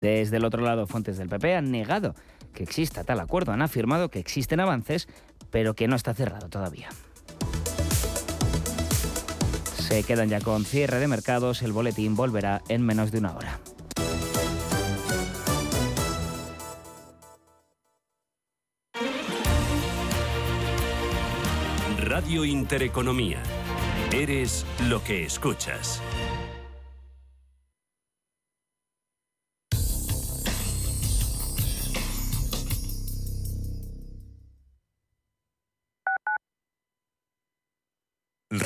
Desde el otro lado, fuentes del PP han negado que exista tal acuerdo, han afirmado que existen avances, pero que no está cerrado todavía. Se quedan ya con cierre de mercados, el boletín volverá en menos de una hora. Radio Intereconomía. Eres lo que escuchas.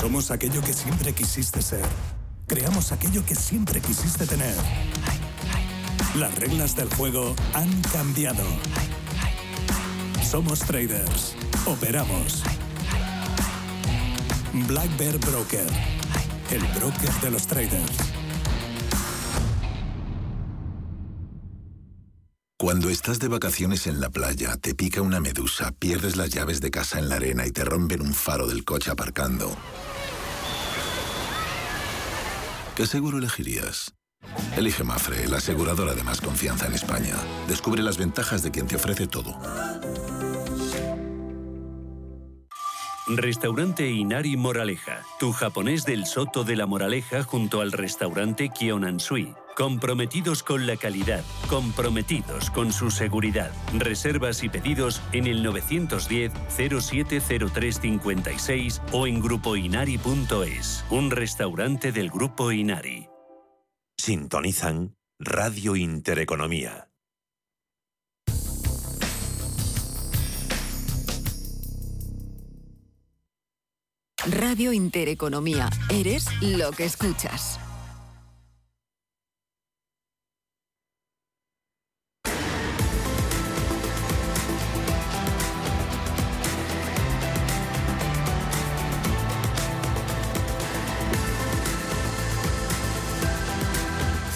Somos aquello que siempre quisiste ser. Creamos aquello que siempre quisiste tener. Las reglas del juego han cambiado. Somos traders. Operamos. Black Bear Broker. El broker de los traders. Cuando estás de vacaciones en la playa, te pica una medusa, pierdes las llaves de casa en la arena y te rompen un faro del coche aparcando. ¿Qué seguro elegirías? Elige Mafre, la aseguradora de más confianza en España. Descubre las ventajas de quien te ofrece todo. Restaurante Inari Moraleja, tu japonés del Soto de la Moraleja junto al restaurante Kionansui. Comprometidos con la calidad, comprometidos con su seguridad. Reservas y pedidos en el 910-070356 o en grupoinari.es, un restaurante del Grupo Inari. Sintonizan Radio Intereconomía. Radio Intereconomía. Eres lo que escuchas.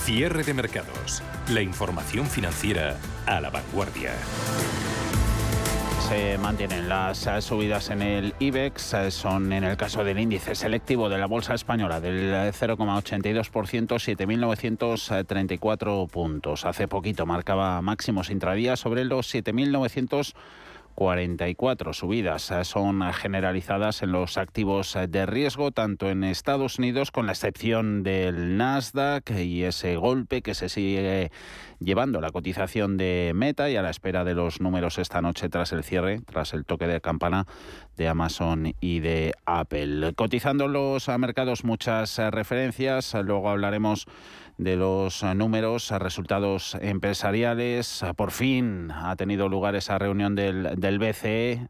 Cierre de mercados. La información financiera a la vanguardia. Se mantienen las subidas en el IBEX, son en el caso del índice selectivo de la Bolsa Española del 0,82%, 7.934 puntos. Hace poquito marcaba máximos intradía sobre los 7.900 44 subidas eh, son generalizadas en los activos eh, de riesgo, tanto en Estados Unidos, con la excepción del Nasdaq y ese golpe que se sigue llevando la cotización de Meta y a la espera de los números esta noche tras el cierre, tras el toque de campana de Amazon y de Apple. Cotizando los mercados muchas eh, referencias, luego hablaremos de los eh, números, eh, resultados empresariales. Eh, por fin ha tenido lugar esa reunión del, del BCE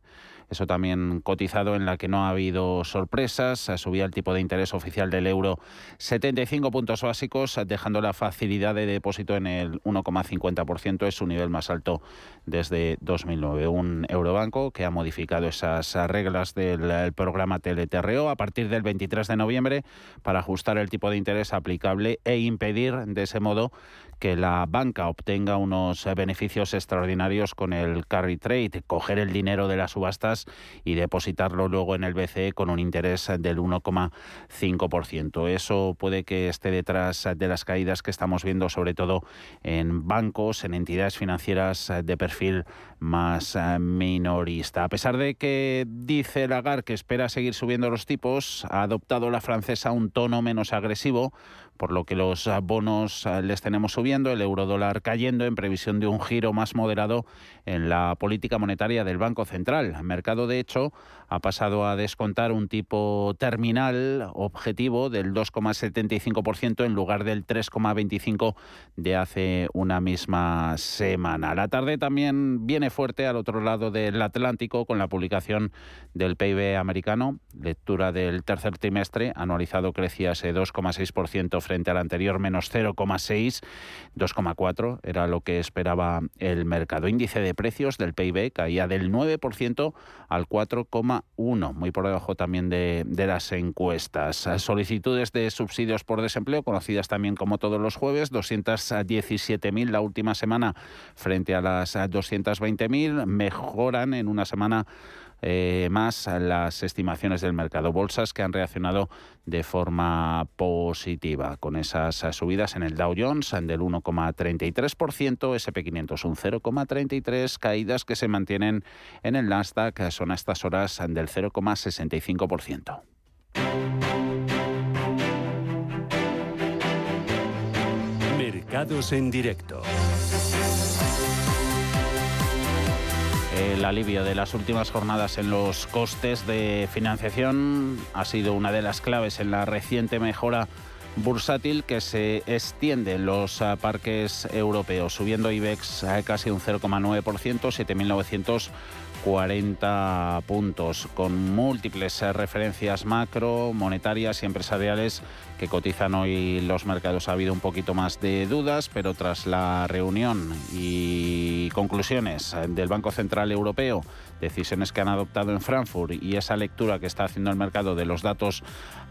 eso también cotizado en la que no ha habido sorpresas. Subía el tipo de interés oficial del euro 75 puntos básicos, dejando la facilidad de depósito en el 1,50%. Es su nivel más alto desde 2009. Un eurobanco que ha modificado esas reglas del programa TLTRO a partir del 23 de noviembre para ajustar el tipo de interés aplicable e impedir de ese modo que la banca obtenga unos beneficios extraordinarios con el carry trade, coger el dinero de las subastas y depositarlo luego en el BCE con un interés del 1,5%. Eso puede que esté detrás de las caídas que estamos viendo, sobre todo en bancos, en entidades financieras de perfil más minorista. A pesar de que dice Lagarde que espera seguir subiendo los tipos, ha adoptado la francesa un tono menos agresivo por lo que los bonos eh, les tenemos subiendo, el euro dólar cayendo en previsión de un giro más moderado en la política monetaria del Banco Central. El mercado, de hecho, ha pasado a descontar un tipo terminal objetivo del 2,75% en lugar del 3,25% de hace una misma semana. La tarde también viene fuerte al otro lado del Atlántico con la publicación del PIB americano, lectura del tercer trimestre, anualizado crecía ese 2,6% frente al anterior menos 0,6, 2,4 era lo que esperaba el mercado. Índice de precios del PIB caía del 9% al 4,1, muy por debajo también de, de las encuestas. Solicitudes de subsidios por desempleo, conocidas también como todos los jueves, 217.000 la última semana frente a las 220.000, mejoran en una semana eh, más las estimaciones del mercado. Bolsas que han reaccionado de forma positiva con esas subidas en el Dow Jones del 1,33%, SP500 un 0,33%, caídas que se mantienen en el Nasdaq son a estas horas del 0,65%. Mercados en directo. El alivio de las últimas jornadas en los costes de financiación ha sido una de las claves en la reciente mejora bursátil que se extiende en los ah, parques europeos, subiendo IBEX a casi un 0,9%, 7.940 puntos, con múltiples referencias macro, monetarias y empresariales que cotizan hoy los mercados. Ha habido un poquito más de dudas, pero tras la reunión y conclusiones del Banco Central Europeo, decisiones que han adoptado en Frankfurt y esa lectura que está haciendo el mercado de los datos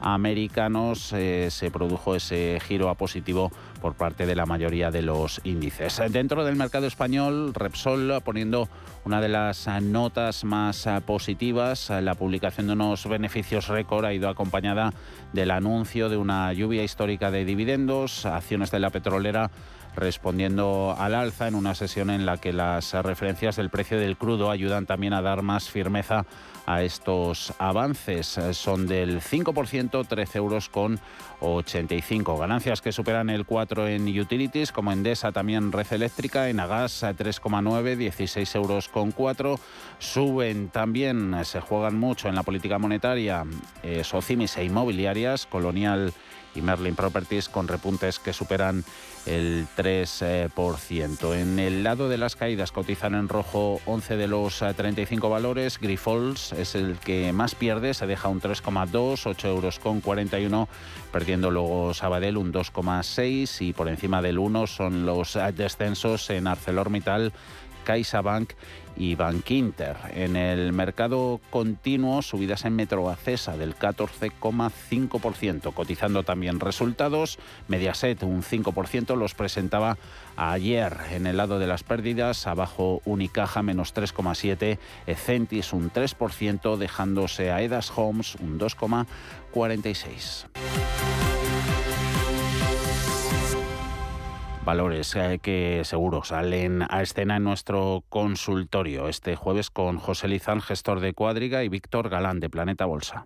americanos, eh, se produjo ese giro a positivo por parte de la mayoría de los índices. Dentro del mercado español, Repsol poniendo una de las notas más positivas, la publicación de unos beneficios récord ha ido acompañada del anuncio de una lluvia histórica de dividendos, acciones de la petrolera respondiendo al alza en una sesión en la que las referencias del precio del crudo ayudan también a dar más firmeza a estos avances. Son del 5%, 13 euros con 85. Ganancias que superan el 4 en utilities, como Endesa, también Red Eléctrica, en Agas 3,9, 16 euros con 4. Suben también, se juegan mucho en la política monetaria, eh, Socimis e inmobiliarias, Colonial y Merlin Properties con repuntes que superan el 3%. En el lado de las caídas cotizan en rojo 11 de los 35 valores. Grifols es el que más pierde, se deja un 3,2, 8 euros con 41, perdiendo luego Sabadell un 2,6 y por encima del 1 son los descensos en ArcelorMittal, CaixaBank y Bankinter. En el mercado continuo, subidas en Metroacesa del 14,5%, cotizando también resultados. Mediaset un 5%, los presentaba ayer en el lado de las pérdidas, abajo Unicaja menos 3,7, Ecentis un 3%, dejándose a Edas Homes un 2,46. Valores eh, que seguro salen a escena en nuestro consultorio este jueves con José Lizán, gestor de Cuadriga, y Víctor Galán de Planeta Bolsa.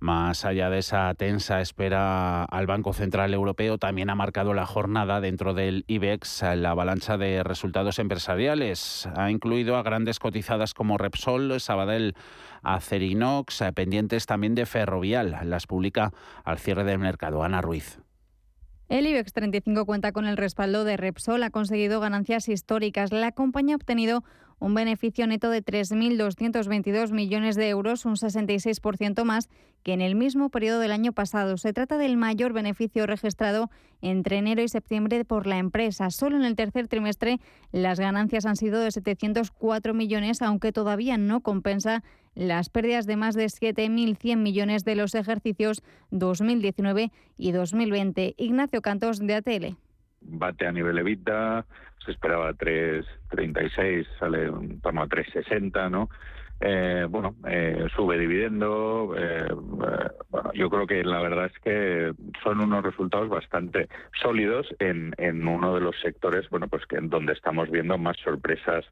Más allá de esa tensa espera al Banco Central Europeo, también ha marcado la jornada dentro del IBEX la avalancha de resultados empresariales. Ha incluido a grandes cotizadas como Repsol, Sabadell, Acerinox, pendientes también de Ferrovial. Las publica al cierre del mercado. Ana Ruiz. El IBEX 35 cuenta con el respaldo de Repsol, ha conseguido ganancias históricas. La compañía ha obtenido un beneficio neto de 3.222 millones de euros, un 66% más que en el mismo periodo del año pasado. Se trata del mayor beneficio registrado entre enero y septiembre por la empresa. Solo en el tercer trimestre las ganancias han sido de 704 millones, aunque todavía no compensa las pérdidas de más de 7.100 millones de los ejercicios 2019 y 2020. Ignacio Cantos, de ATL bate a nivel EBITDA, se esperaba 3.36, sale en torno a 3.60, ¿no? eh, bueno, eh, sube dividendo. Eh, yo creo que la verdad es que son unos resultados bastante sólidos en, en uno de los sectores, bueno, pues que en donde estamos viendo más sorpresas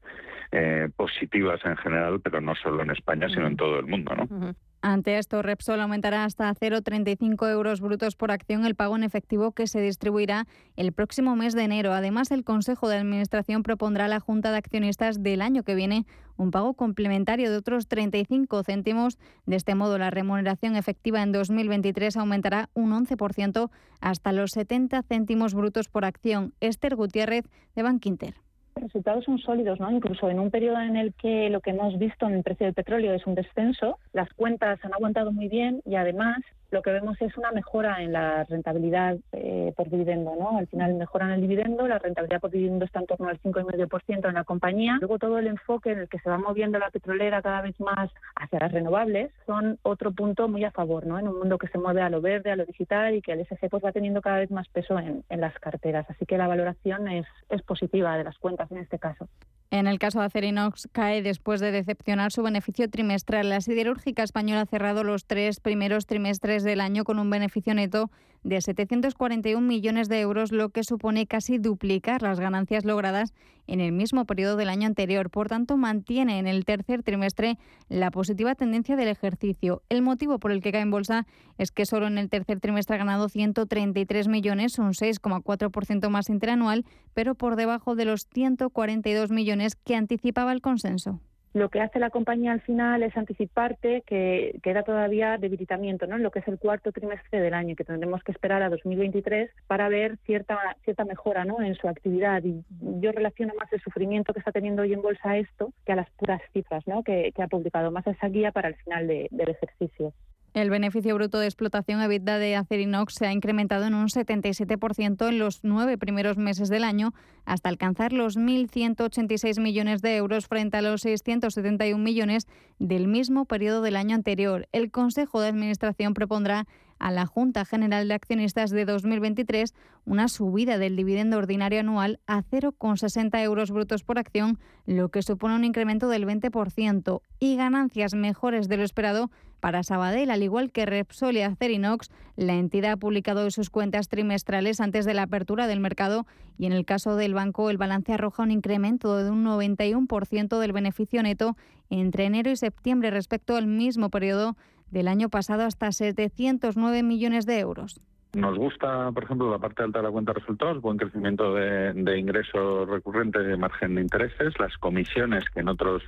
positivas en general, pero no solo en España, sino en todo el mundo, ¿no? Ante esto, Repsol aumentará hasta 0,35 euros brutos por acción el pago en efectivo que se distribuirá el próximo mes de enero. Además, el Consejo de Administración propondrá a la Junta de Accionistas del año que viene un pago complementario de otros 35 céntimos. De este modo, la remuneración efectiva en 2023 aumentará un 11% hasta los 70 céntimos brutos por acción. Esther Gutiérrez, de Bankinter resultados son sólidos, ¿no? Incluso en un periodo en el que lo que hemos visto en el precio del petróleo es un descenso, las cuentas han aguantado muy bien y además lo que vemos es una mejora en la rentabilidad eh, por dividendo. ¿no? Al final mejoran el dividendo, la rentabilidad por dividendo está en torno al 5,5% en la compañía. Luego todo el enfoque en el que se va moviendo la petrolera cada vez más hacia las renovables son otro punto muy a favor, ¿no? en un mundo que se mueve a lo verde, a lo digital y que el SC pues, va teniendo cada vez más peso en, en las carteras. Así que la valoración es, es positiva de las cuentas en este caso. En el caso de Acerinox, cae después de decepcionar su beneficio trimestral. La siderúrgica española ha cerrado los tres primeros trimestres del año con un beneficio neto de 741 millones de euros, lo que supone casi duplicar las ganancias logradas en el mismo periodo del año anterior. Por tanto, mantiene en el tercer trimestre la positiva tendencia del ejercicio. El motivo por el que cae en bolsa es que solo en el tercer trimestre ha ganado 133 millones, un 6,4% más interanual, pero por debajo de los 142 millones que anticipaba el consenso lo que hace la compañía al final es anticiparte que queda todavía debilitamiento ¿no? en lo que es el cuarto trimestre del año, que tendremos que esperar a 2023 para ver cierta cierta mejora ¿no? en su actividad. Y yo relaciono más el sufrimiento que está teniendo hoy en bolsa esto que a las puras cifras ¿no? que, ha publicado, más esa guía para el final del ejercicio. El beneficio bruto de explotación EBITDA de Acerinox se ha incrementado en un 77% en los nueve primeros meses del año, hasta alcanzar los 1.186 millones de euros frente a los 671 millones del mismo periodo del año anterior. El Consejo de Administración propondrá a la Junta General de Accionistas de 2023 una subida del dividendo ordinario anual a 0,60 euros brutos por acción, lo que supone un incremento del 20% y ganancias mejores de lo esperado para Sabadell, al igual que Repsol y Acerinox, la entidad ha publicado sus cuentas trimestrales antes de la apertura del mercado y en el caso del banco el balance arroja un incremento de un 91% del beneficio neto entre enero y septiembre respecto al mismo periodo del año pasado hasta 709 millones de euros. Nos gusta, por ejemplo, la parte alta de la cuenta de resultados, buen crecimiento de, ingresos recurrentes de margen de intereses, las comisiones que en otros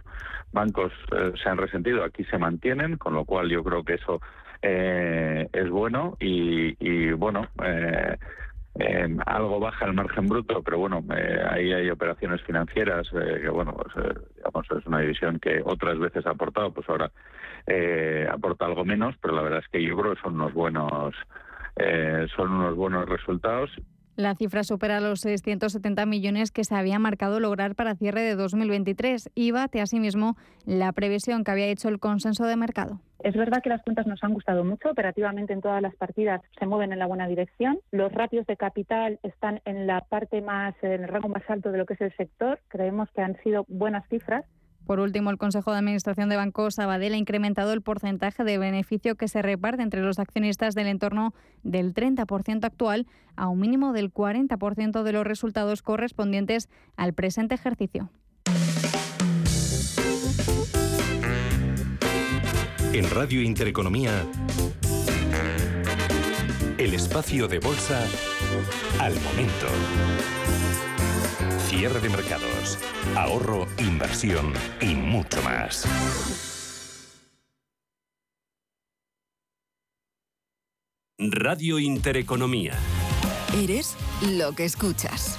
bancos eh, se han resentido aquí se mantienen, con lo cual yo creo que eso eh, es bueno y, bueno. Eh, algo baja el margen bruto, pero bueno, ahí hay operaciones financieras que, bueno, pues, digamos, es una división que otras veces ha aportado, pues ahora aporta algo menos, pero la verdad es que yo creo que son unos buenos eh, son unos buenos resultados. La cifra supera los 670 millones que se había marcado lograr para cierre de 2023 y bate asimismo la previsión que había hecho el consenso de mercado. Es verdad que las cuentas nos han gustado mucho, operativamente en todas las partidas se mueven en la buena dirección. Los ratios de capital están en la parte más, en el rango más alto de lo que es el sector. Creemos que han sido buenas cifras por último, el Consejo de Administración de Banco Sabadell ha incrementado el porcentaje de beneficio que se reparte entre los accionistas del entorno del 30% actual a un mínimo del 40% de los resultados correspondientes al presente ejercicio. En Radio Intereconomía, el espacio de bolsa al momento. Cierre de mercados, ahorro, inversión y mucho más. Radio Intereconomía. Eres lo que escuchas.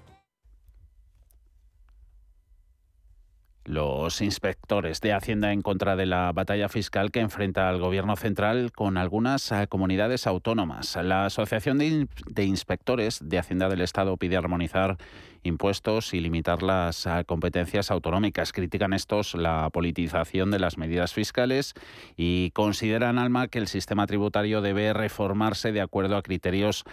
Los inspectores de Hacienda en contra de la batalla fiscal que enfrenta al Gobierno central con algunas eh, comunidades autónomas. La Asociación de, Inspectores de Hacienda del Estado pide armonizar impuestos y limitar las eh, competencias autonómicas. Critican estos la politización de las medidas fiscales y consideran, Alma, que el sistema tributario debe reformarse de acuerdo a criterios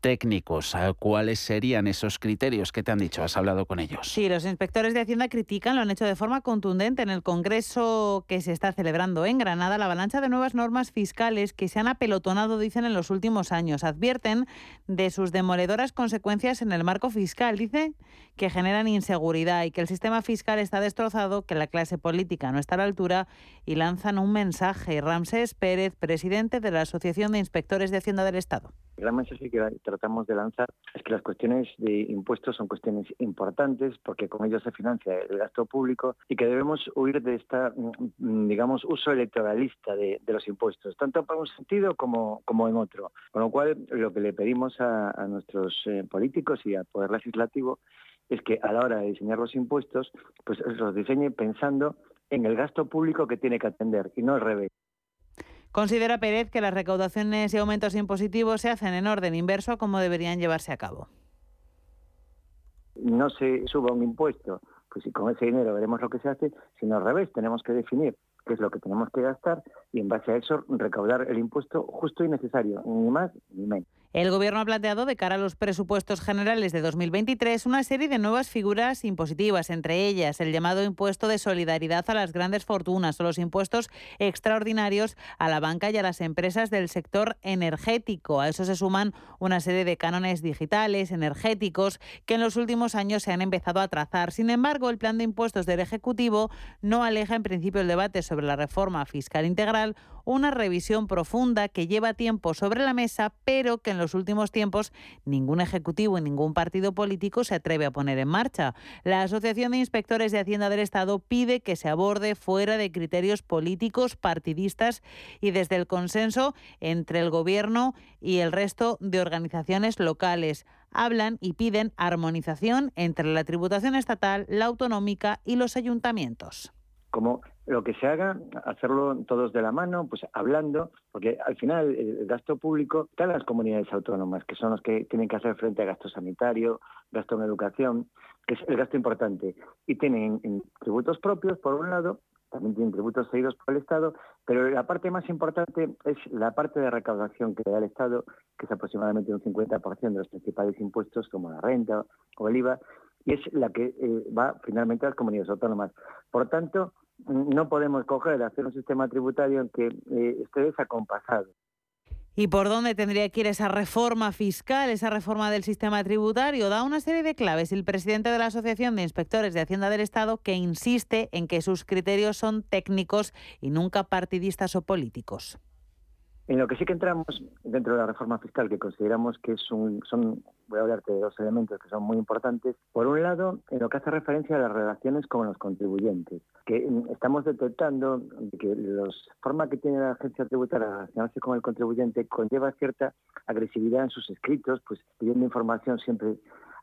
técnicos. ¿Cuáles serían esos criterios que te han dicho? ¿Has hablado con ellos? Sí, los inspectores de Hacienda critican, lo han hecho de forma contundente en el Congreso que se está celebrando en Granada, la avalancha de nuevas normas fiscales que se han apelotonado, dicen, en los últimos años. Advierten de sus demoledoras consecuencias en el marco fiscal. Dice que generan inseguridad y que el sistema fiscal está destrozado, que la clase política no está a la altura y lanzan un mensaje. Ramsés Pérez, presidente de la Asociación de Inspectores de Hacienda del Estado. El gran mensaje que tratamos de lanzar es que las cuestiones de impuestos son cuestiones importantes porque con ellos se financia el gasto público y que debemos huir de esta, mm, digamos, uso electoralista de, los impuestos, tanto para un sentido como, como en otro. Con lo cual, lo que le pedimos a, nuestros eh, políticos y al Poder Legislativo es que a la hora de diseñar los impuestos, pues los diseñe pensando en el gasto público que tiene que atender y no al revés. Considera Pérez que las recaudaciones y aumentos impositivos se hacen en orden inverso a cómo deberían llevarse a cabo. No se suba un impuesto, pues si con ese dinero veremos lo que se hace, sino al revés, tenemos que definir qué es lo que tenemos que gastar y en base a eso recaudar el impuesto justo y necesario, ni más ni menos. El Gobierno ha planteado de cara a los presupuestos generales de 2023 una serie de nuevas figuras impositivas, entre ellas el llamado impuesto de solidaridad a las grandes fortunas o los impuestos extraordinarios a la banca y a las empresas del sector energético. A eso se suman una serie de cánones digitales, energéticos, que en los últimos años se han empezado a trazar. Sin embargo, el plan de impuestos del Ejecutivo no aleja en principio el debate sobre la reforma fiscal integral una revisión profunda que lleva tiempo sobre la mesa, pero que en los últimos tiempos ningún ejecutivo y ningún partido político se atreve a poner en marcha. La Asociación de Inspectores de Hacienda del Estado pide que se aborde fuera de criterios políticos, partidistas y desde el consenso entre el Gobierno y el resto de organizaciones locales hablan y piden armonización entre la tributación estatal, la autonómica y los ayuntamientos lo que se haga, hacerlo todos de la mano, pues hablando, porque al final el gasto público está en las comunidades autónomas, que son los que tienen que hacer frente a gasto sanitario, gasto en educación, que es el gasto importante. Y tienen tributos propios, por un lado, también tienen tributos seguidos por el Estado, pero la parte más importante es la parte de recaudación que da el Estado, que es aproximadamente un 50% de los principales impuestos, como la renta o el IVA, y es la que eh, va finalmente a las comunidades autónomas. Por tanto, no podemos coger, hacer un sistema tributario en que eh, esté desacompasado. ¿Y por dónde tendría que ir esa reforma fiscal, esa reforma del sistema tributario? Da una serie de claves el presidente de la Asociación de Inspectores de Hacienda del Estado que insiste en que sus criterios son técnicos y nunca partidistas o políticos. En lo que sí que entramos dentro de la reforma fiscal, que consideramos que es un, son, voy a hablarte de dos elementos que son muy importantes. Por un lado, en lo que hace referencia a las relaciones con los contribuyentes, que estamos detectando que la forma que tiene la agencia tributaria de relacionarse con el contribuyente conlleva cierta agresividad en sus escritos, pues pidiendo información siempre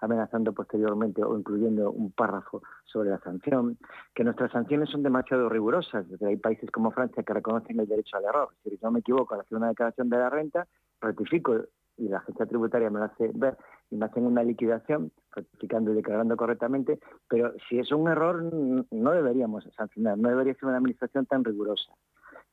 amenazando posteriormente o incluyendo un párrafo sobre la sanción, que nuestras sanciones son demasiado rigurosas. Hay países como Francia que reconocen el derecho al error. Si no me equivoco, al hacer una declaración de la renta, rectifico y la agencia tributaria me lo hace ver y me hacen una liquidación, rectificando y declarando correctamente, pero si es un error no deberíamos sancionar, no debería ser una administración tan rigurosa.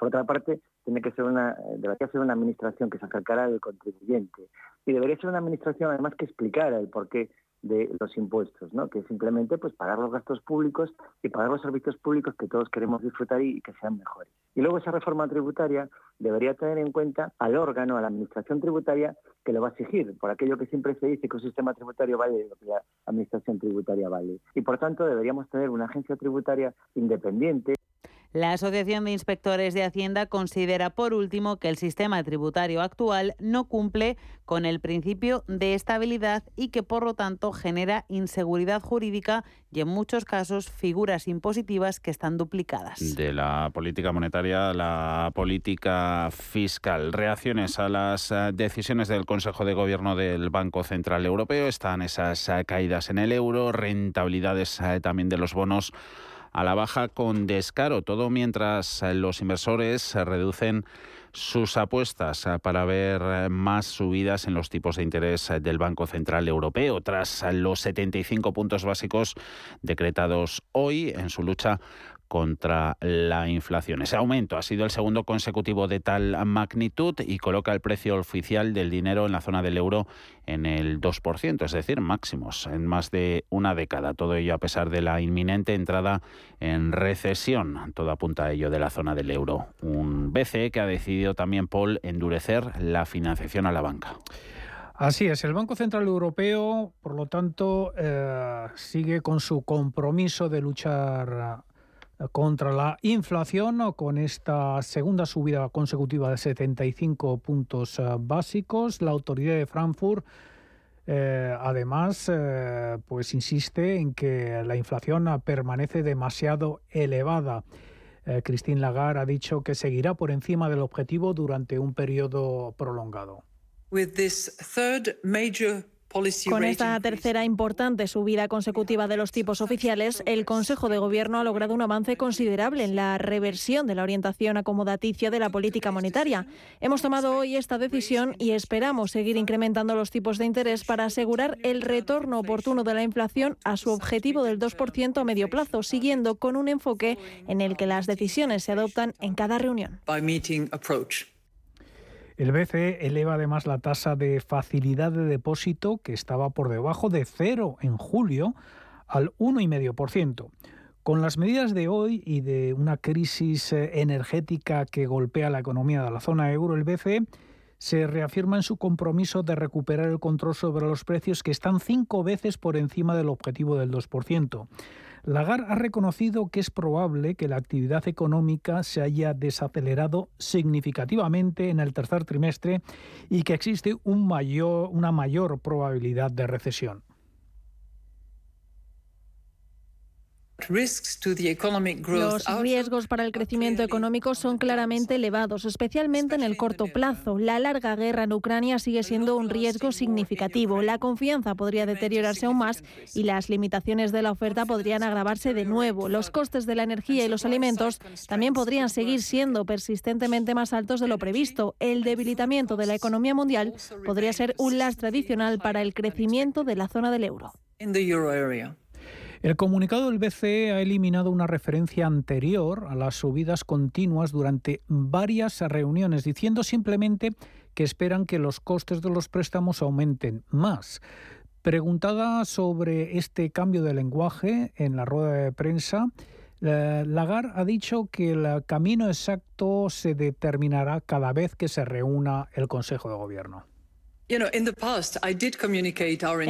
Por otra parte, tiene que ser una, debería ser una administración que se acercara al contribuyente y debería ser una administración además que explicara el por qué de los impuestos, ¿no? que simplemente pues, pagar los gastos públicos y pagar los servicios públicos que todos queremos disfrutar y que sean mejores. Y luego esa reforma tributaria debería tener en cuenta al órgano, a la administración tributaria que lo va a exigir, por aquello que siempre se dice que un sistema tributario vale lo que la administración tributaria vale. Y por tanto deberíamos tener una agencia tributaria independiente. La Asociación de Inspectores de Hacienda considera, por último, que el sistema tributario actual no cumple con el principio de estabilidad y que, por lo tanto, genera inseguridad jurídica y, en muchos casos, figuras impositivas que están duplicadas. De la política monetaria a la política fiscal. Reacciones a las eh, decisiones del Consejo de Gobierno del Banco Central Europeo. Están esas eh, caídas en el euro, rentabilidades eh, también de los bonos a la baja con descaro, todo mientras eh, los inversores reducen sus apuestas eh, para ver eh, más subidas en los tipos de interés del Banco Central Europeo. Tras los 75 puntos básicos decretados hoy en su lucha contra la inflación. Ese aumento ha sido el segundo consecutivo de tal magnitud y coloca el precio oficial del dinero en la zona del euro en el 2%, es decir, máximos en más de una década. Todo ello a pesar de la inminente entrada en recesión. Todo apunta a ello de la zona del euro. Un BCE que ha decidido también, Paul, endurecer la financiación a la banca. Así es, el Banco Central Europeo, por lo tanto, eh, sigue con su compromiso de luchar contra la inflación con esta segunda subida consecutiva de 75 puntos eh, básicos. La autoridad de Frankfurt eh, además eh, pues insiste en que la inflación permanece demasiado elevada. Christine Lagarde ha dicho que seguirá por encima del objetivo durante un periodo prolongado. Con esta tercera importante subida consecutiva de los tipos oficiales, el Consejo de Gobierno ha logrado un avance considerable en la reversión de la orientación acomodaticia de la política monetaria. Hemos tomado hoy esta decisión y esperamos seguir incrementando los tipos de interés para asegurar el retorno oportuno de la inflación a su objetivo del 2% a medio plazo, siguiendo con un enfoque en el que las decisiones se adoptan en cada reunión. El BCE eleva además la tasa de facilidad de depósito, que estaba por debajo de cero en julio, al 1,5%. Con las medidas de hoy y de una crisis eh, energética que golpea la economía de la zona euro, el BCE se reafirma en su compromiso de recuperar el control sobre los precios que están cinco veces por encima del objetivo del 2%. Lagarde ha reconocido que es probable que la actividad económica se haya desacelerado significativamente en el tercer trimestre y que existe una mayor probabilidad de recesión. Los riesgos para el crecimiento económico son claramente elevados, especialmente en el corto plazo. La larga guerra en Ucrania sigue siendo un riesgo significativo. La confianza podría deteriorarse aún más y las limitaciones de la oferta podrían agravarse de nuevo. Los costes de la energía y los alimentos también podrían seguir siendo persistentemente más altos de lo previsto. El debilitamiento de la economía mundial podría ser un lastre adicional para el crecimiento de la zona del euro. El comunicado del BCE ha eliminado una referencia anterior a las subidas continuas durante varias reuniones, diciendo simplemente que esperan que los costes de los préstamos aumenten más. Preguntada sobre este cambio de lenguaje en la rueda de prensa, Lagarde ha dicho que el camino exacto se determinará cada vez que se reúna el Consejo de Gobierno.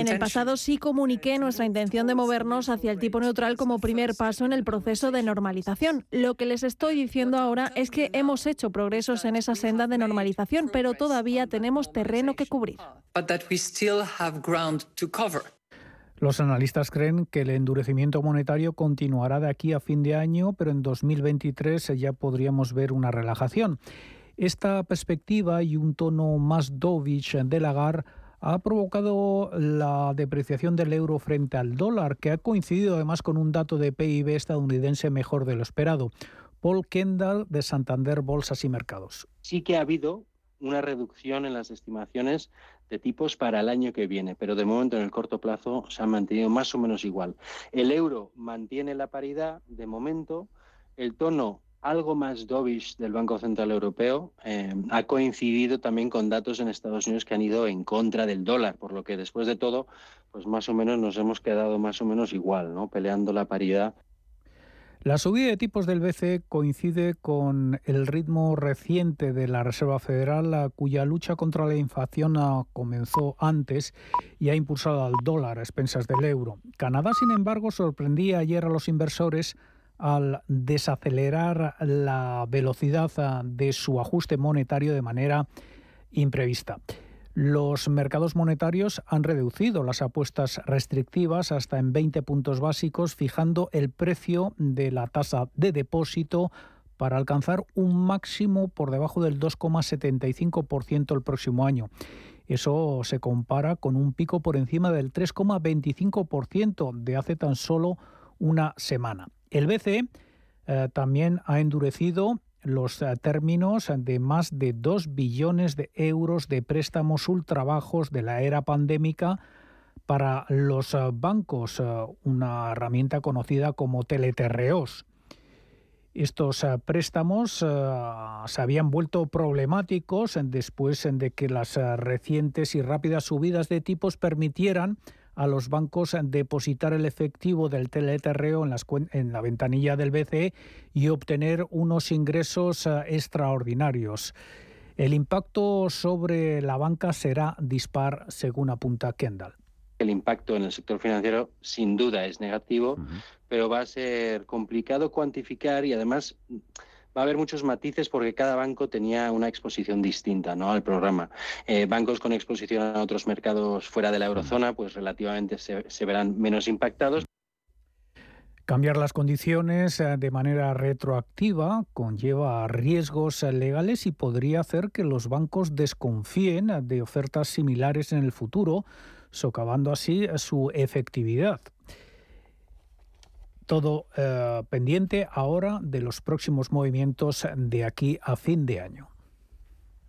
En el pasado sí comuniqué nuestra intención de movernos hacia el tipo neutral como primer paso en el proceso de normalización. Lo que les estoy diciendo ahora es que hemos hecho progresos en esa senda de normalización, pero todavía tenemos terreno que cubrir. Los analistas creen que el endurecimiento monetario continuará de aquí a fin de año, pero en 2023 ya podríamos ver una relajación. Esta perspectiva y un tono más dovish de Lagarde ha provocado la depreciación del euro frente al dólar, que ha coincidido además con un dato de PIB estadounidense mejor de lo esperado. Paul Kendall, de Santander Bolsas y Mercados. Sí que ha habido una reducción en las estimaciones de tipos para el año que viene, pero de momento en el corto plazo se han mantenido más o menos igual. El euro mantiene la paridad de momento, el tono algo más dovish del Banco Central Europeo eh, ha coincidido también con datos en Estados Unidos que han ido en contra del dólar, por lo que después de todo, pues más o menos nos hemos quedado más o menos igual, ¿no? Peleando la paridad. La subida de tipos del BCE coincide con el ritmo reciente de la Reserva Federal, cuya lucha contra la inflación comenzó antes y ha impulsado al dólar a expensas del euro. Canadá, sin embargo, sorprendía ayer a los inversores al desacelerar la velocidad ah, de su ajuste monetario de manera imprevista. Los mercados monetarios han reducido las apuestas restrictivas hasta en 20 puntos básicos, fijando el precio de la tasa de depósito para alcanzar un máximo por debajo del 2,75% el próximo año. Eso se compara con un pico por encima del 3,25% de hace tan solo una semana. El BCE eh, también ha endurecido los eh, términos de más de 2 billones de euros de préstamos ultrabajos de la era pandémica para los eh, bancos, una herramienta conocida como teleterreos. Estos préstamos se habían vuelto problemáticos después de que las recientes y rápidas subidas de tipos permitieran a los bancos depositar el efectivo del teleterreo en, las, en la ventanilla del BCE y obtener unos ingresos eh, extraordinarios. El impacto sobre la banca será dispar, según apunta Kendall. El impacto en el sector financiero sin duda es negativo, pero va a ser complicado cuantificar y además va a haber muchos matices porque cada banco tenía una exposición distinta ¿no? al programa. Eh, bancos con exposición a otros mercados fuera de la eurozona, pues relativamente se, se verán menos impactados. Cambiar las condiciones eh, de manera retroactiva conlleva riesgos legales y podría hacer que los bancos desconfíen de ofertas similares en el futuro, socavando así su efectividad. Todo eh, pendiente ahora de los próximos movimientos de aquí a fin de año.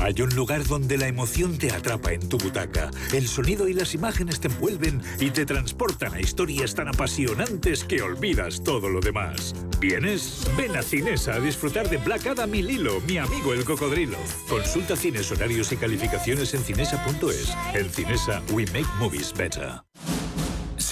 Hay un lugar donde la emoción te atrapa en tu butaca, el sonido y las imágenes te envuelven y te transportan a historias tan apasionantes que olvidas todo lo demás. ¿Vienes? Ven a Cinesa a disfrutar de Black Adam y Lilo, mi amigo el cocodrilo. Consulta cines, horarios y calificaciones en cinesa.es. En Cinesa, we make movies better.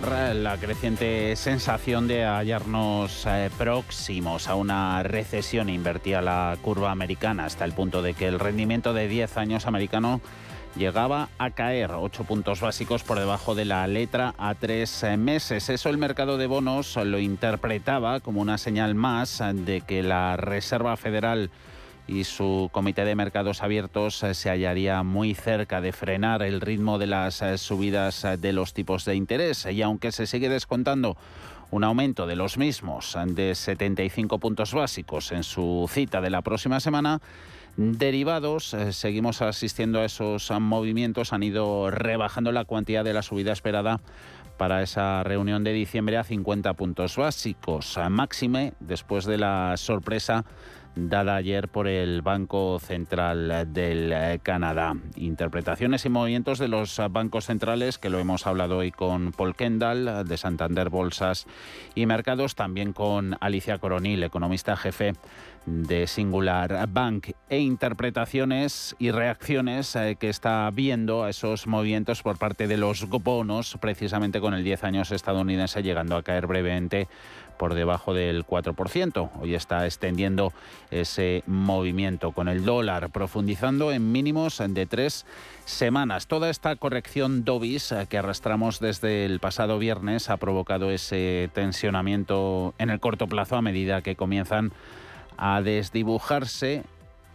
La creciente sensación de hallarnos eh, próximos a una recesión invertía la curva americana hasta el punto de que el rendimiento de 10 años americano llegaba a caer 8 puntos básicos por debajo de la letra a tres eh, meses. Eso el mercado de bonos lo interpretaba como una señal más de que la Reserva Federal y su comité de mercados abiertos eh, se hallaría muy cerca de frenar el ritmo de las eh, subidas de los tipos de interés. Y aunque se sigue descontando un aumento de los mismos de 75 puntos básicos en su cita de la próxima semana, derivados, eh, seguimos asistiendo a esos movimientos, han ido rebajando la cuantía de la subida esperada para esa reunión de diciembre a 50 puntos básicos, máxime después de la sorpresa dada ayer por el Banco Central del eh, Canadá. Interpretaciones y movimientos de los bancos centrales, que lo hemos hablado hoy con Paul Kendall, de Santander Bolsas y Mercados, también con Alicia Coronil, economista jefe de Singular Bank e interpretaciones y reacciones eh, que está viendo a esos movimientos por parte de los bonos, precisamente con el 10 años estadounidense llegando a caer brevemente por debajo del 4%. Hoy está extendiendo ese movimiento con el dólar profundizando en mínimos de tres semanas. Toda esta corrección dovis eh, que arrastramos desde el pasado viernes ha provocado ese tensionamiento en el corto plazo a medida que comienzan a desdibujarse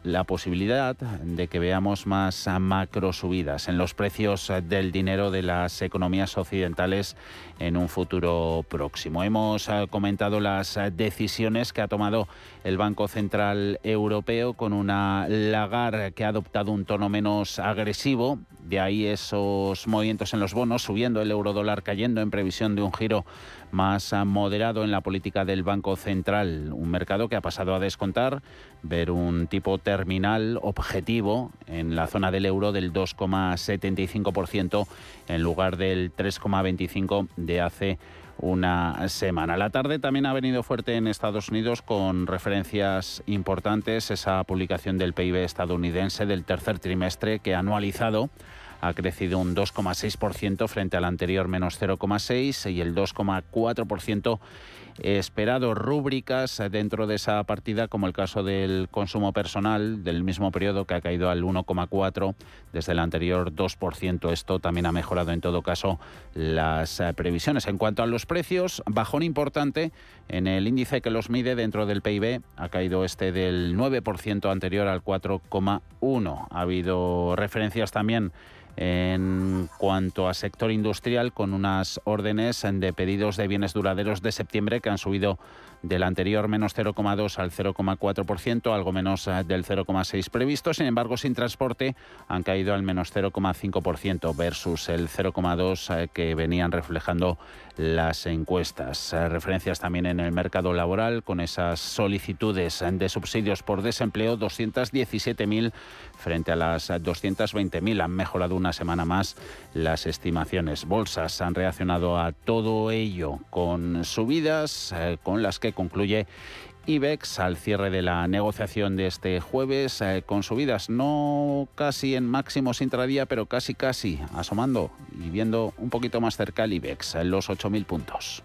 la posibilidad de que veamos más macro subidas en los precios del dinero de las economías occidentales en un futuro próximo. Hemos eh, comentado las decisiones que ha tomado el Banco Central Europeo con una lagar que ha adoptado un tono menos agresivo, de ahí esos movimientos en los bonos, subiendo el euro dólar, cayendo en previsión de un giro más moderado en la política del Banco Central, un mercado que ha pasado a descontar, ver un tipo terminal objetivo en la zona del euro del 2,75% en lugar del 3,25% de hace una semana. La tarde también ha venido fuerte en Estados Unidos con referencias importantes, esa publicación del PIB estadounidense del tercer trimestre que anualizado ha crecido un 2,6% frente al anterior menos 0,6% y el 2,4% esperado. Rúbricas dentro de esa partida, como el caso del consumo personal del mismo periodo que ha caído al 1,4% desde el anterior 2%. Esto también ha mejorado en todo caso las eh, previsiones. En cuanto a los precios, bajón importante en el índice que los mide dentro del PIB. Ha caído este del 9% anterior al 4,1%. Ha habido referencias también en cuanto a sector industrial, con unas órdenes de pedidos de bienes duraderos de septiembre que han subido del anterior menos 0,2 al 0,4%, algo menos eh, del 0,6 previsto. Sin embargo, sin transporte han caído al menos 0,5% versus el 0,2 eh, que venían reflejando las encuestas. Eh, referencias también en el mercado laboral con esas solicitudes de subsidios por desempleo, 217.000 frente a las 220.000. Han mejorado una semana más las estimaciones. Bolsas han reaccionado a todo ello con subidas con las que concluye IBEX al cierre de la negociación de este jueves eh, con subidas no casi en máximos intradía, pero casi casi asomando y viendo un poquito más cerca el IBEX en los 8.000 puntos.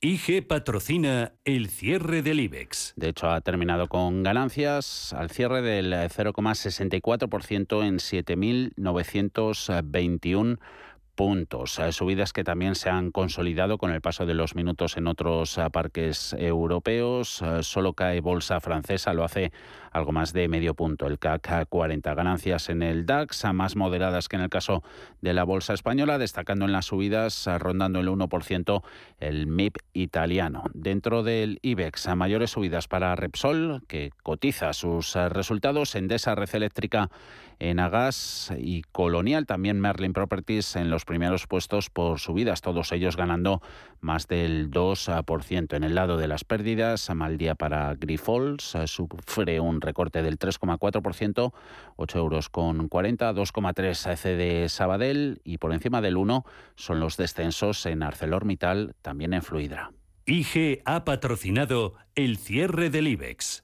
IG patrocina el cierre del IBEX. De hecho, ha terminado con ganancias al cierre del 0,64% en 7.921 puntos. Subidas que también se han consolidado con el paso de los minutos en otros eh, parques europeos. Eh, solo cae bolsa francesa, lo hace algo más de medio punto. El CAC 40 ganancias en el DAX, más moderadas que en el caso de la bolsa española, destacando en las subidas, rondando el 1% el MIP italiano. Dentro del IBEX, a mayores subidas para Repsol, que cotiza sus resultados. Endesa, Red Eléctrica en Agas y Colonial, también Merlin Properties en los primeros puestos por subidas, todos ellos ganando más del 2%. En el lado de las pérdidas, mal día para Grifols, sufre un recorte del 3,4%, 8 euros con 40, 2,3 CD Sabadell y por encima del 1 son los descensos en ArcelorMittal, también en Fluidra. IG ha patrocinado el cierre del IBEX.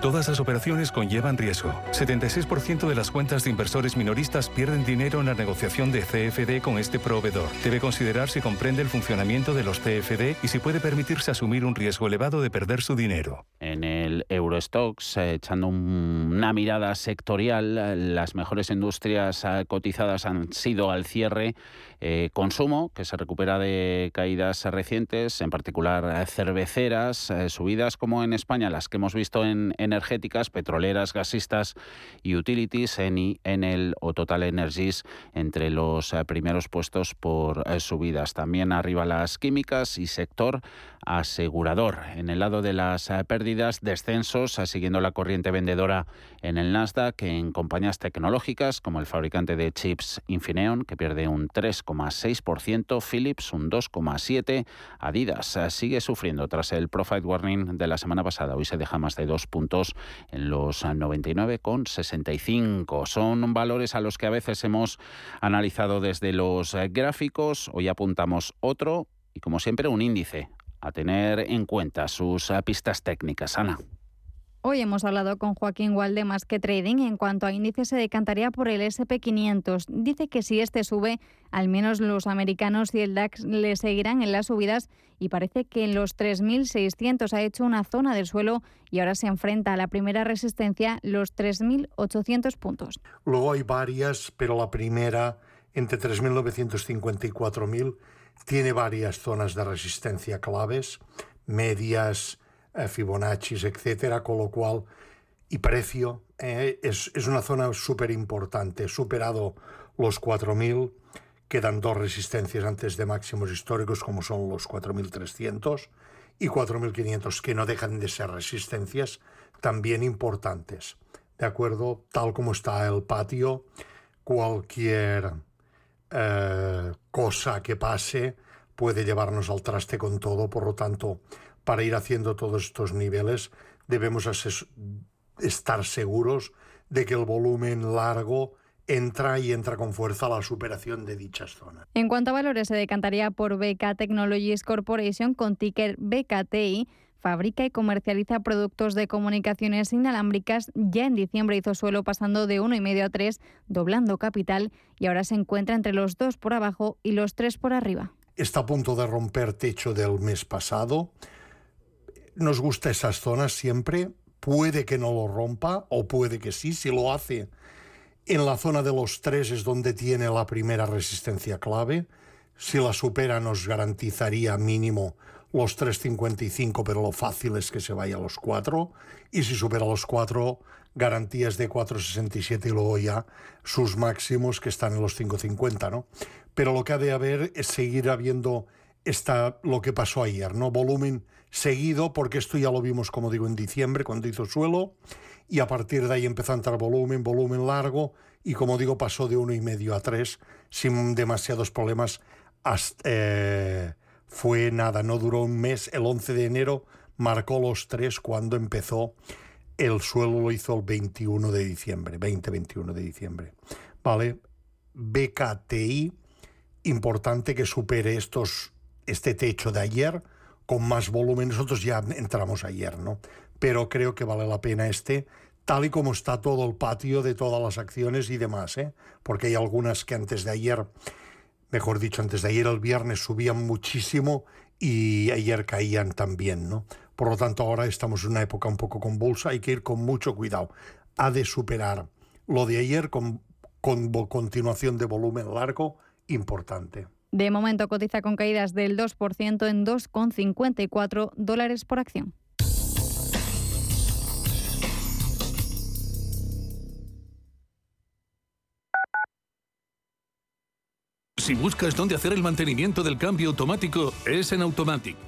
Todas las operaciones conllevan riesgo. 76% de las cuentas de inversores minoristas pierden dinero en la negociación de CFD con este proveedor. Debe considerar si comprende el funcionamiento de los CFD y si puede permitirse asumir un riesgo elevado de perder su dinero. En el Eurostox, eh, echando una mirada sectorial, las mejores industrias eh, cotizadas han sido al cierre eh, consumo, que se recupera de caídas recientes, en particular cerveceras, subidas como en España, las que hemos visto en energéticas, petroleras, gasistas y utilities, Eni, Enel o Total Energies entre los eh, primeros puestos por eh, subidas. También arriba las químicas y sector asegurador. En el lado de las eh, pérdidas, descensos, siguiendo la corriente vendedora en el Nasdaq, en compañías tecnológicas como el fabricante de chips Infineon, que pierde un 3,6%, Philips un 2,7%, Adidas sigue sufriendo tras el profit warning de la semana pasada. Hoy se deja más de dos puntos en los 99,65. Son valores a los que a veces hemos analizado desde los gráficos. Hoy apuntamos otro y, como siempre, un índice a tener en cuenta sus pistas técnicas. Ana. Hoy hemos hablado con Joaquín Walde más que trading. En cuanto a índice, se decantaría por el SP500. Dice que si este sube, al menos los americanos y el DAX le seguirán en las subidas y parece que en los 3.600 ha hecho una zona del suelo y ahora se enfrenta a la primera resistencia, los 3.800 puntos. Luego hay varias, pero la primera, entre 3.950 y 4.000, tiene varias zonas de resistencia claves, medias, Fibonacci, etcétera, con lo cual, y precio, eh, es, es, una zona súper importante. Superado los 4.000, quedan dos resistencias antes de máximos históricos, como son los 4.300 y 4.500, que no dejan de ser resistencias también importantes. ¿De acuerdo? Tal como está el patio, cualquier eh, cosa que pase puede llevarnos al traste con todo, por lo tanto, para ir haciendo todos estos niveles debemos estar seguros de que el volumen largo entra y entra con fuerza a la superación de dichas zonas. En cuanto a valores, se decantaría por BK Technologies Corporation con ticker BKTI. Fabrica y comercializa productos de comunicaciones inalámbricas. Ya en diciembre hizo suelo pasando de 1,5 a 3, doblando capital y ahora se encuentra entre los dos por abajo y los tres por arriba. Está a punto de romper techo del mes pasado nos gusta esas zonas siempre. Puede que no lo rompa o puede que sí. Si lo hace en la zona de los tres es donde tiene la primera resistencia clave. Si la supera nos garantizaría mínimo los 3.55, pero lo fácil es que se vaya a los 4. Y si supera los 4, garantías de 4.67 y luego ya sus máximos que están en los 5.50, ¿no? Pero lo que ha de haber es seguir habiendo esta, lo que pasó ayer, ¿no? Volumen seguido, porque esto ya lo vimos, como digo, en diciembre, cuando hizo suelo, y a partir de ahí empezó a entrar volumen, volumen largo, y como digo, pasó de uno y medio a tres, sin demasiados problemas. Eh, fue nada, no duró un mes, el 11 de enero marcó los tres cuando empezó, el suelo lo hizo el 21 de diciembre, 20-21 de diciembre. ¿Vale? BKTI, importante que supere estos, este techo de ayer, con más volumen. Nosotros ya entramos ayer, ¿no? Pero creo que vale la pena este, tal y como está todo el patio de todas las acciones y demás, ¿eh? Porque hay algunas que antes de ayer, mejor dicho, antes de ayer el viernes subían muchísimo y ayer caían también, ¿no? Por lo tanto, ahora estamos en una época un poco convulsa, hay que ir con mucho cuidado. Ha de superar lo de ayer con, con continuación de volumen largo importante. De momento cotiza con caídas del 2% en 2,54 dólares por acción. Si buscas dónde hacer el mantenimiento del cambio automático, es en Automatic.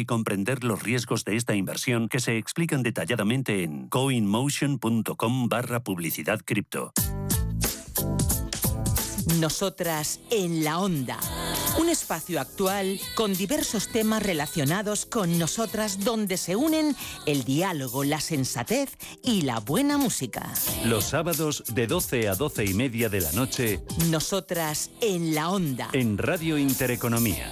y comprender los riesgos de esta inversión que se explican detalladamente en coinmotion.com barra publicidad cripto. Nosotras en la onda. Un espacio actual con diversos temas relacionados con nosotras donde se unen el diálogo, la sensatez y la buena música. Los sábados de 12 a 12 y media de la noche. Nosotras en la onda. En Radio Intereconomía.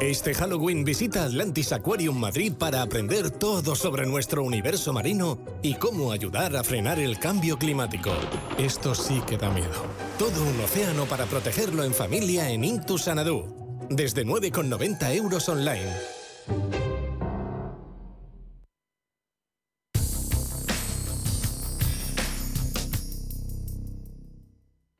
Este Halloween visita Atlantis Aquarium Madrid para aprender todo sobre nuestro universo marino y cómo ayudar a frenar el cambio climático. Esto sí que da miedo. Todo un océano para protegerlo en familia en Intu Sanadú. Desde 9,90 euros online.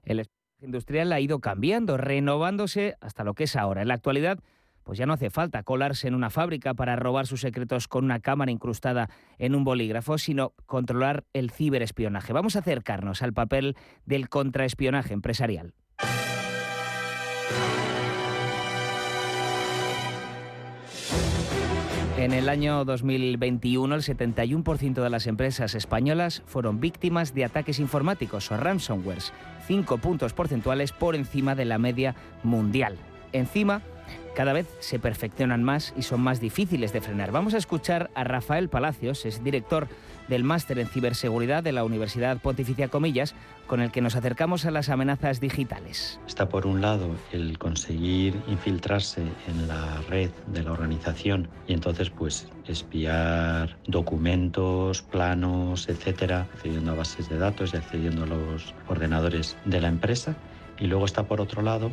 El espacio industrial ha ido cambiando, renovándose hasta lo que es ahora. En la actualidad, pues ya no hace falta colarse en una fábrica para robar sus secretos con una cámara incrustada en un bolígrafo, sino controlar el ciberespionaje. Vamos a acercarnos al papel del contraespionaje empresarial. En el año 2021, el 71% de las empresas españolas fueron víctimas de ataques informáticos o ransomwares, 5 puntos porcentuales por encima de la media mundial. Encima, cada vez se perfeccionan más y son más difíciles de frenar. Vamos a escuchar a Rafael Palacios, es director del máster en ciberseguridad de la Universidad Pontificia Comillas, con el que nos acercamos a las amenazas digitales. Está por un lado el conseguir infiltrarse en la red de la organización y entonces pues espiar documentos, planos, etcétera, accediendo a bases de datos y accediendo a los ordenadores de la empresa. Y luego está por otro lado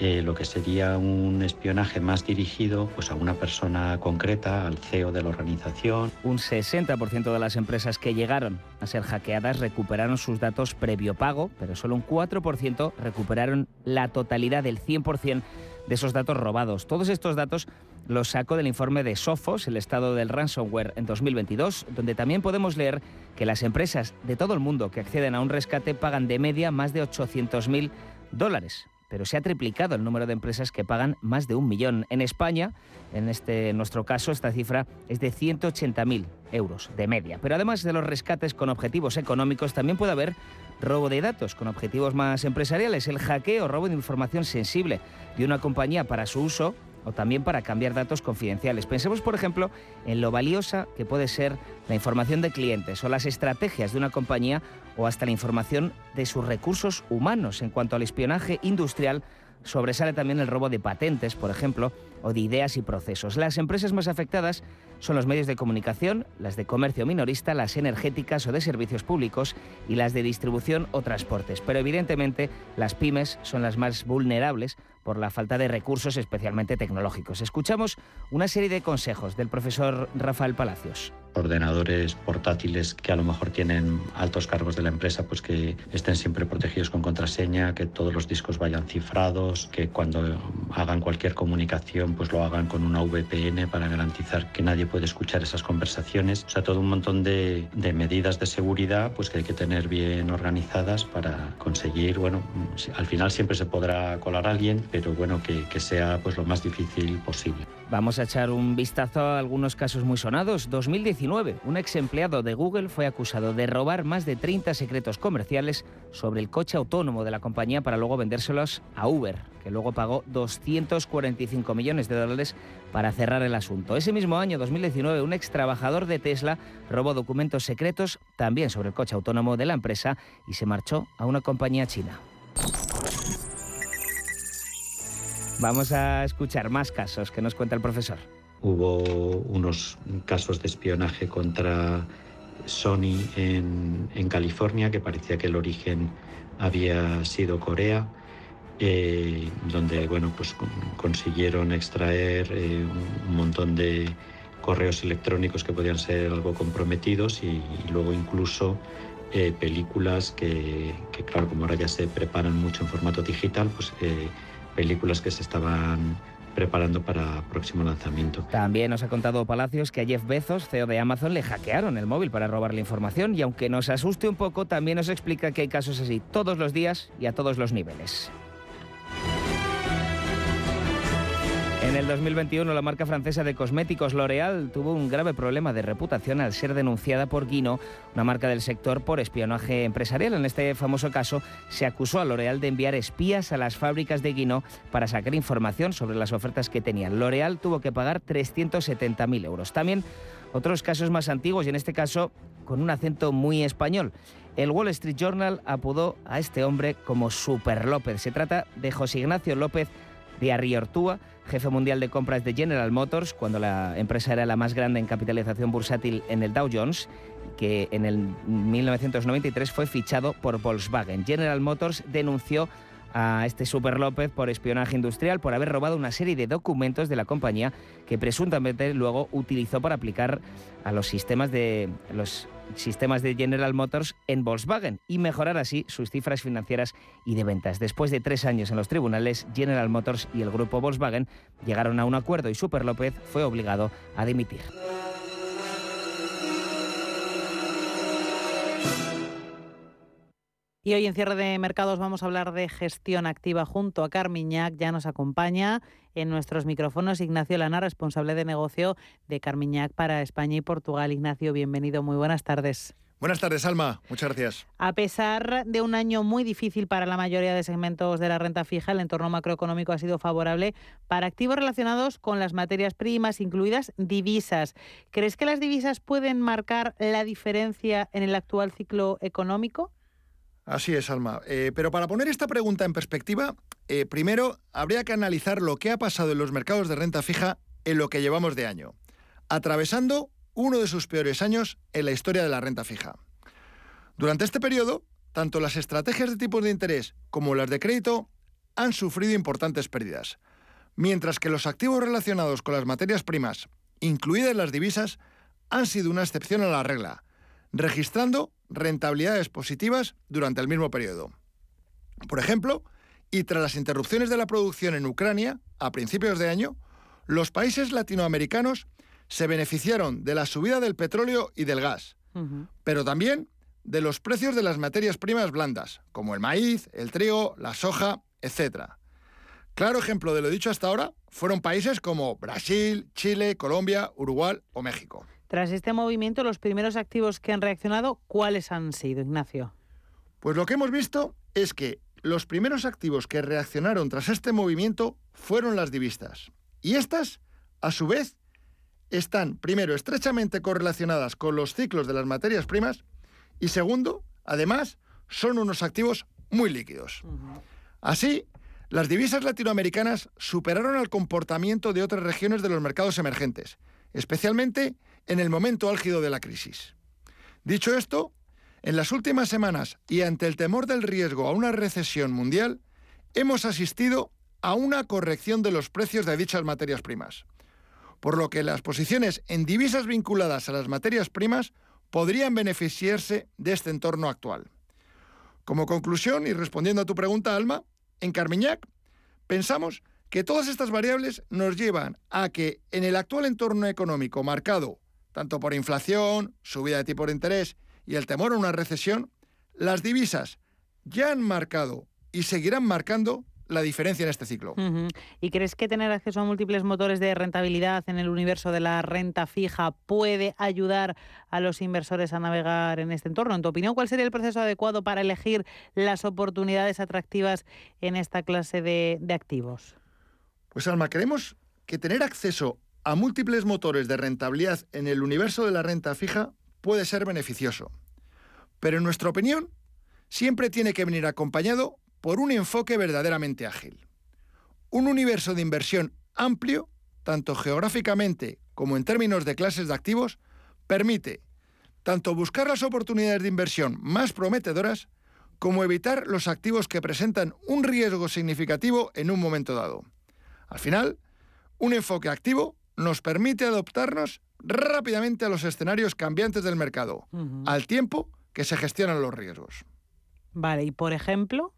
eh, lo que sería un espionaje más dirigido pues, a una persona concreta, al CEO de la organización. Un 60% de las empresas que llegaron a ser hackeadas recuperaron sus datos previo pago, pero solo un 4% recuperaron la totalidad del 100% de esos datos robados. Todos estos datos los saco del informe de Sophos, el estado del ransomware en 2022, donde también podemos leer que las empresas de todo el mundo que acceden a un rescate pagan de media más de 800.000 dólares pero se ha triplicado el número de empresas que pagan más de un millón. En España, en este nuestro caso, esta cifra es de 180.000 euros de media. Pero además de los rescates con objetivos económicos, también puede haber robo de datos con objetivos más empresariales, el hackeo o robo de información sensible de una compañía para su uso o también para cambiar datos confidenciales. Pensemos, por ejemplo, en lo valiosa que puede ser la información de clientes o las estrategias de una compañía o hasta la información de sus recursos humanos. En cuanto al espionaje industrial, sobresale también el robo de patentes, por ejemplo, o de ideas y procesos. Las empresas más afectadas son los medios de comunicación, las de comercio minorista, las energéticas o de servicios públicos y las de distribución o transportes. Pero evidentemente las pymes son las más vulnerables por la falta de recursos especialmente tecnológicos. Escuchamos una serie de consejos del profesor Rafael Palacios ordenadores portátiles que a lo mejor tienen altos cargos de la empresa, pues que estén siempre protegidos con contraseña, que todos los discos vayan cifrados, que cuando hagan cualquier comunicación pues lo hagan con una VPN para garantizar que nadie puede escuchar esas conversaciones. O sea, todo un montón de, de medidas de seguridad pues que hay que tener bien organizadas para conseguir, bueno, al final siempre se podrá colar alguien, pero bueno, que, que sea pues lo más difícil posible. Vamos a echar un vistazo a algunos casos muy sonados. 2019, un ex empleado de Google fue acusado de robar más de 30 secretos comerciales sobre el coche autónomo de la compañía para luego vendérselos a Uber, que luego pagó 245 millones de dólares para cerrar el asunto. Ese mismo año, 2019, un ex trabajador de Tesla robó documentos secretos también sobre el coche autónomo de la empresa y se marchó a una compañía china. Vamos a escuchar más casos que nos cuenta el profesor. Hubo unos casos de espionaje contra Sony en, California, que parecía que el origen había sido Corea, eh, donde bueno, pues consiguieron extraer eh, un montón de correos electrónicos que podían ser algo comprometidos y, luego incluso eh, películas que, que, claro, como ahora ya se preparan mucho en formato digital, pues películas que se estaban preparando para próximo lanzamiento. También nos ha contado Palacios que a Jeff Bezos, CEO de Amazon, le hackearon el móvil para robarle información y aunque nos asuste un poco, también nos explica que hay casos así todos los días y a todos los niveles. En el 2021, la marca francesa de cosméticos L'Oréal tuvo un grave problema de reputación al ser denunciada por Guino, una marca del sector, por espionaje empresarial. En este famoso caso, se acusó a L'Oréal de enviar espías a las fábricas de Guino para sacar información sobre las ofertas que tenían. L'Oréal tuvo que pagar 370.000 euros. También otros casos más antiguos y en este caso con un acento muy español. El Wall Street Journal apodó a este hombre como Super López. Se trata de José Ignacio López de Arriortúa, jefe mundial de compras de General Motors, cuando la empresa era la más grande en capitalización bursátil en el Dow Jones, que en el 1993 fue fichado por Volkswagen. General Motors denunció a este Super López por espionaje industrial por haber robado una serie de documentos de la compañía que presuntamente luego utilizó para aplicar a los sistemas de los sistemas de General Motors en Volkswagen y mejorar así sus cifras financieras y de ventas. Después de tres años en los tribunales, General Motors y el grupo Volkswagen llegaron a un acuerdo y Super López fue obligado a dimitir. Y hoy en cierre de mercados vamos a hablar de gestión activa junto a Carmiñac. Ya nos acompaña en nuestros micrófonos Ignacio Lana, responsable de negocio de Carmiñac para España y Portugal. Ignacio, bienvenido. Muy buenas tardes. Buenas tardes, Alma. Muchas gracias. A pesar de un año muy difícil para la mayoría de segmentos de la renta fija, el entorno macroeconómico ha sido favorable para activos relacionados con las materias primas, incluidas divisas. ¿Crees que las divisas pueden marcar la diferencia en el actual ciclo económico? Así es, Alma. Eh, pero para poner esta pregunta en perspectiva, eh, primero habría que analizar lo que ha pasado en los mercados de renta fija en lo que llevamos de año, atravesando uno de sus peores años en la historia de la renta fija. Durante este periodo, tanto las estrategias de tipos de interés como las de crédito han sufrido importantes pérdidas, mientras que los activos relacionados con las materias primas, incluidas las divisas, han sido una excepción a la regla, registrando rentabilidades positivas durante el mismo periodo. Por ejemplo, y tras las interrupciones de la producción en Ucrania a principios de año, los países latinoamericanos se beneficiaron de la subida del petróleo y del gas, pero también de los precios de las materias primas blandas, como el maíz, el trigo, la soja, etc. Claro ejemplo de lo dicho hasta ahora fueron países como Brasil, Chile, Colombia, Uruguay o México. Tras este movimiento, los primeros activos que han reaccionado, ¿cuáles han sido, Ignacio? Pues lo que hemos visto es que los primeros activos que reaccionaron tras este movimiento fueron las divisas. Y estas, a su vez, están, primero, estrechamente correlacionadas con los ciclos de las materias primas y, segundo, además, son unos activos muy líquidos. Así, las divisas latinoamericanas superaron al comportamiento de otras regiones de los mercados emergentes, especialmente en el momento álgido de la crisis. Dicho esto, en las últimas semanas y ante el temor del riesgo a una recesión mundial, hemos asistido a una corrección de los precios de dichas materias primas, por lo que las posiciones en divisas vinculadas a las materias primas podrían beneficiarse de este entorno actual. Como conclusión, y respondiendo a tu pregunta, Alma, en Carmiñac pensamos que todas estas variables nos llevan a que en el actual entorno económico marcado tanto por inflación, subida de tipo de interés y el temor a una recesión, las divisas ya han marcado y seguirán marcando la diferencia en este ciclo. ¿Y crees que tener acceso a múltiples motores de rentabilidad en el universo de la renta fija puede ayudar a los inversores a navegar en este entorno? En tu opinión, ¿cuál sería el proceso adecuado para elegir las oportunidades atractivas en esta clase de, de activos? Pues Alma, creemos que tener acceso a múltiples motores de rentabilidad en el universo de la renta fija puede ser beneficioso. Pero en nuestra opinión, siempre tiene que venir acompañado por un enfoque verdaderamente ágil. Un universo de inversión amplio, tanto geográficamente como en términos de clases de activos, permite tanto buscar las oportunidades de inversión más prometedoras como evitar los activos que presentan un riesgo significativo en un momento dado. Al final, un enfoque activo nos permite adoptarnos rápidamente a los escenarios cambiantes del mercado, al tiempo que se gestionan los riesgos. Vale, y por ejemplo.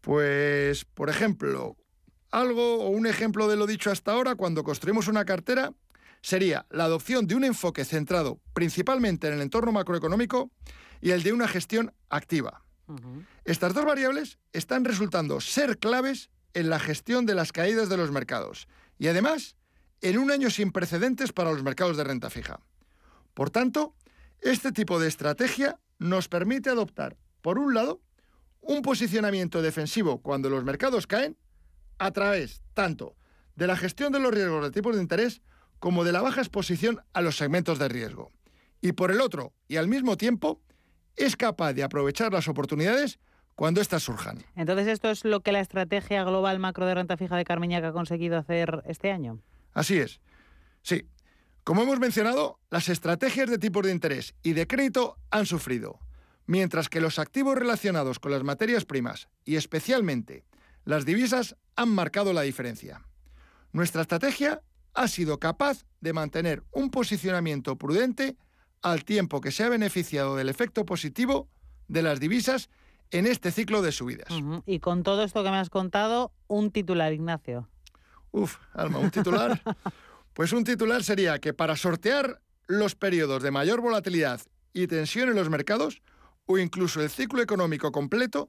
Pues, por ejemplo, algo o un ejemplo de lo dicho hasta ahora, cuando construimos una cartera, sería la adopción de un enfoque centrado principalmente en el entorno macroeconómico y el de una gestión activa. Estas dos variables están resultando ser claves en la gestión de las caídas de los mercados y además en un año sin precedentes para los mercados de renta fija. Por tanto, este tipo de estrategia nos permite adoptar, por un lado, un posicionamiento defensivo cuando los mercados caen a través tanto de la gestión de los riesgos de tipos de interés como de la baja exposición a los segmentos de riesgo. Y por el otro, y al mismo tiempo, es capaz de aprovechar las oportunidades cuando éstas surjan. Entonces, ¿esto es lo que la estrategia global macro de renta fija de Carmiñac ha conseguido hacer este año? Así es. Sí. Como hemos mencionado, las estrategias de tipos de interés y de crédito han sufrido, mientras que los activos relacionados con las materias primas y especialmente las divisas han marcado la diferencia. Nuestra estrategia ha sido capaz de mantener un posicionamiento prudente al tiempo que se ha beneficiado del efecto positivo de las divisas en este ciclo de subidas. Y con todo esto que me has contado, un titular, Ignacio. Uf, Alma, un titular. pues un titular sería que para sortear los periodos de mayor volatilidad y tensión en los mercados, o incluso el ciclo económico completo,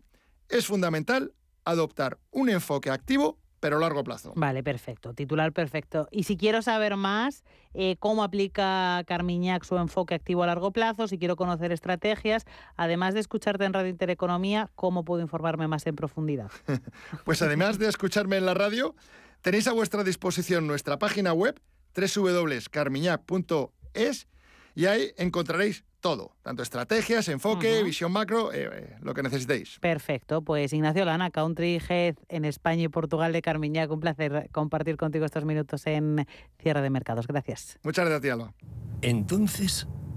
es fundamental adoptar un enfoque activo pero a largo plazo. Vale, perfecto. Titular perfecto. Y si quiero saber más, eh, cómo aplica Carmiñac su enfoque activo a largo plazo, si quiero conocer estrategias, además de escucharte en Radio Intereconomía, ¿cómo puedo informarme más en profundidad? pues además de escucharme en la radio, tenéis a vuestra disposición nuestra página web www.carmiñac.es y ahí encontraréis todo, tanto estrategias, enfoque, visión macro, eh, eh, lo que necesitéis. Perfecto, pues Ignacio Lana, Country Head en España y Portugal de Carmiñac, un placer compartir contigo estos minutos en Cierre de Mercados. Gracias. Muchas gracias, Alba. Entonces,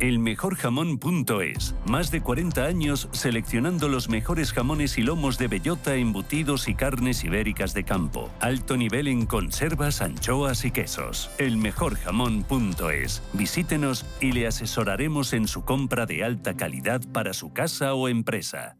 Elmejorjamón.es. Más de 40 años seleccionando los mejores jamones y lomos de bellota, embutidos y carnes ibéricas de campo. Alto nivel en conservas, anchoas y quesos. Elmejorjamón.es. Visítenos y le asesoraremos en su compra de alta calidad para su casa o empresa.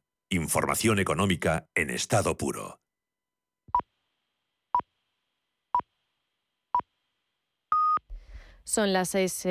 Información económica en estado puro. Son las seis.